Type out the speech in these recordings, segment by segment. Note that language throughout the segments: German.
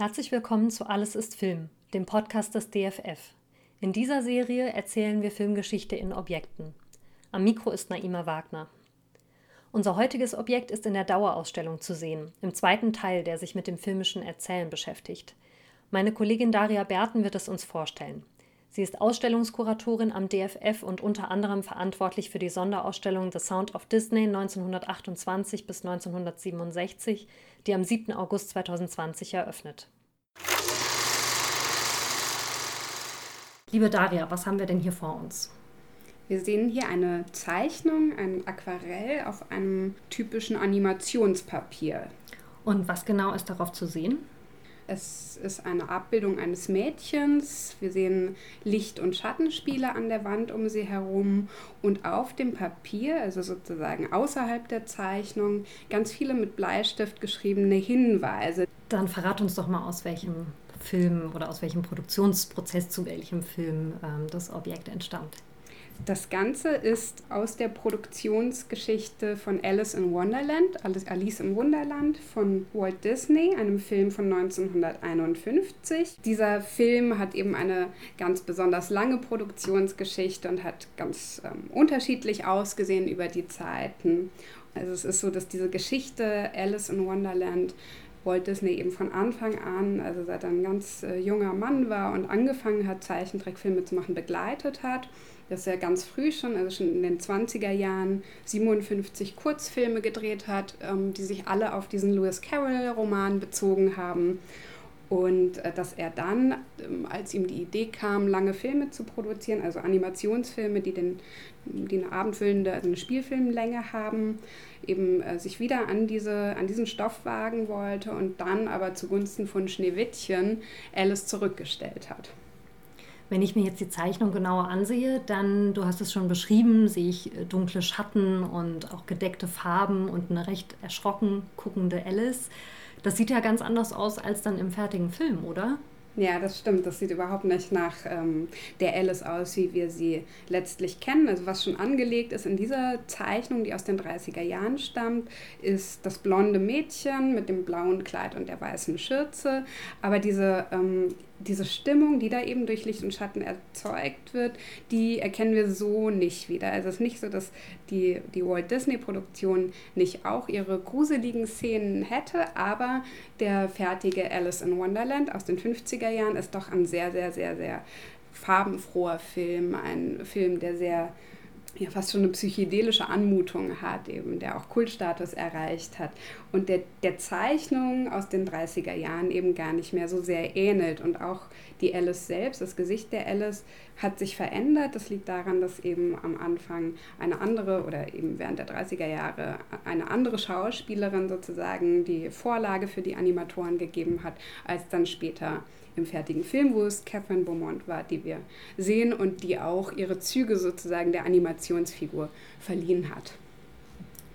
Herzlich willkommen zu Alles ist Film, dem Podcast des DFF. In dieser Serie erzählen wir Filmgeschichte in Objekten. Am Mikro ist Naima Wagner. Unser heutiges Objekt ist in der Dauerausstellung zu sehen, im zweiten Teil, der sich mit dem filmischen Erzählen beschäftigt. Meine Kollegin Daria Berten wird es uns vorstellen. Sie ist Ausstellungskuratorin am DFF und unter anderem verantwortlich für die Sonderausstellung The Sound of Disney 1928 bis 1967, die am 7. August 2020 eröffnet. Liebe Daria, was haben wir denn hier vor uns? Wir sehen hier eine Zeichnung, ein Aquarell auf einem typischen Animationspapier. Und was genau ist darauf zu sehen? Es ist eine Abbildung eines Mädchens. Wir sehen Licht- und Schattenspiele an der Wand um sie herum und auf dem Papier, also sozusagen außerhalb der Zeichnung, ganz viele mit Bleistift geschriebene Hinweise. Dann verrat uns doch mal, aus welchem Film oder aus welchem Produktionsprozess zu welchem Film ähm, das Objekt entstammt. Das Ganze ist aus der Produktionsgeschichte von Alice in Wonderland, Alice im Wunderland von Walt Disney, einem Film von 1951. Dieser Film hat eben eine ganz besonders lange Produktionsgeschichte und hat ganz ähm, unterschiedlich ausgesehen über die Zeiten. Also es ist so, dass diese Geschichte Alice in Wonderland Walt Disney eben von Anfang an, also seit er ein ganz äh, junger Mann war und angefangen hat, Zeichentrickfilme zu machen, begleitet hat dass er ganz früh schon, also schon in den 20er Jahren, 57 Kurzfilme gedreht hat, ähm, die sich alle auf diesen Lewis Carroll-Roman bezogen haben. Und äh, dass er dann, ähm, als ihm die Idee kam, lange Filme zu produzieren, also Animationsfilme, die, den, die eine abendfüllende, also eine Spielfilmlänge haben, eben äh, sich wieder an, diese, an diesen Stoff wagen wollte und dann aber zugunsten von Schneewittchen Alice zurückgestellt hat. Wenn ich mir jetzt die Zeichnung genauer ansehe, dann, du hast es schon beschrieben, sehe ich äh, dunkle Schatten und auch gedeckte Farben und eine recht erschrocken guckende Alice. Das sieht ja ganz anders aus als dann im fertigen Film, oder? Ja, das stimmt. Das sieht überhaupt nicht nach ähm, der Alice aus, wie wir sie letztlich kennen. Also was schon angelegt ist in dieser Zeichnung, die aus den 30er Jahren stammt, ist das blonde Mädchen mit dem blauen Kleid und der weißen Schürze. Aber diese ähm, diese Stimmung, die da eben durch Licht und Schatten erzeugt wird, die erkennen wir so nicht wieder. Also es ist nicht so, dass die, die Walt Disney-Produktion nicht auch ihre gruseligen Szenen hätte, aber der fertige Alice in Wonderland aus den 50er Jahren ist doch ein sehr, sehr, sehr, sehr farbenfroher Film. Ein Film, der sehr ja fast schon eine psychedelische Anmutung hat, eben, der auch Kultstatus erreicht hat und der, der Zeichnung aus den 30er Jahren eben gar nicht mehr so sehr ähnelt. Und auch die Alice selbst, das Gesicht der Alice hat sich verändert. Das liegt daran, dass eben am Anfang eine andere oder eben während der 30er Jahre eine andere Schauspielerin sozusagen die Vorlage für die Animatoren gegeben hat, als dann später im fertigen Film, wo es Catherine Beaumont war, die wir sehen und die auch ihre Züge sozusagen der Animationsfigur verliehen hat.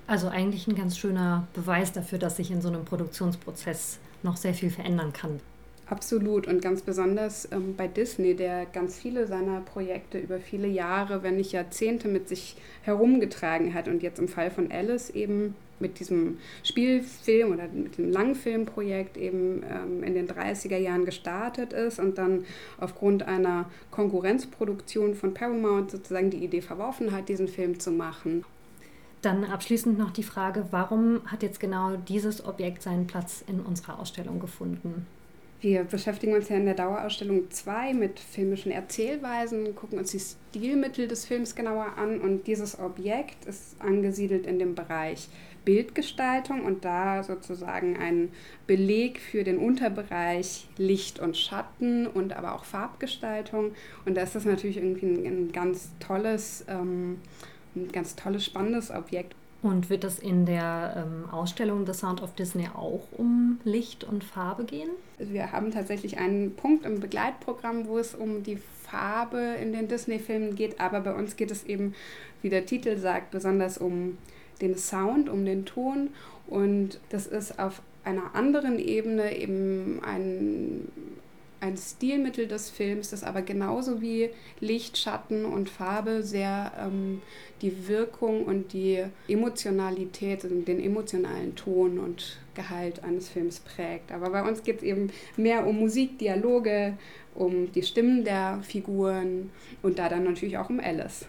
Also eigentlich ein ganz schöner Beweis dafür, dass sich in so einem Produktionsprozess noch sehr viel verändern kann. Absolut und ganz besonders ähm, bei Disney, der ganz viele seiner Projekte über viele Jahre, wenn nicht Jahrzehnte mit sich herumgetragen hat und jetzt im Fall von Alice eben mit diesem Spielfilm oder mit dem Langfilmprojekt eben ähm, in den 30er Jahren gestartet ist und dann aufgrund einer Konkurrenzproduktion von Paramount sozusagen die Idee verworfen hat, diesen Film zu machen. Dann abschließend noch die Frage, warum hat jetzt genau dieses Objekt seinen Platz in unserer Ausstellung gefunden? Wir beschäftigen uns ja in der Dauerausstellung 2 mit filmischen Erzählweisen, gucken uns die Stilmittel des Films genauer an und dieses Objekt ist angesiedelt in dem Bereich Bildgestaltung und da sozusagen ein Beleg für den Unterbereich Licht und Schatten und aber auch Farbgestaltung. Und da ist das natürlich irgendwie ein, ein ganz tolles, ähm, ein ganz tolles, spannendes Objekt. Und wird es in der ähm, Ausstellung The Sound of Disney auch um Licht und Farbe gehen? Wir haben tatsächlich einen Punkt im Begleitprogramm, wo es um die Farbe in den Disney-Filmen geht, aber bei uns geht es eben, wie der Titel sagt, besonders um den Sound, um den Ton. Und das ist auf einer anderen Ebene eben ein ein Stilmittel des Films, das aber genauso wie Licht, Schatten und Farbe sehr ähm, die Wirkung und die Emotionalität, und den emotionalen Ton und Gehalt eines Films prägt. Aber bei uns geht es eben mehr um Musik, Dialoge, um die Stimmen der Figuren und da dann natürlich auch um Alice.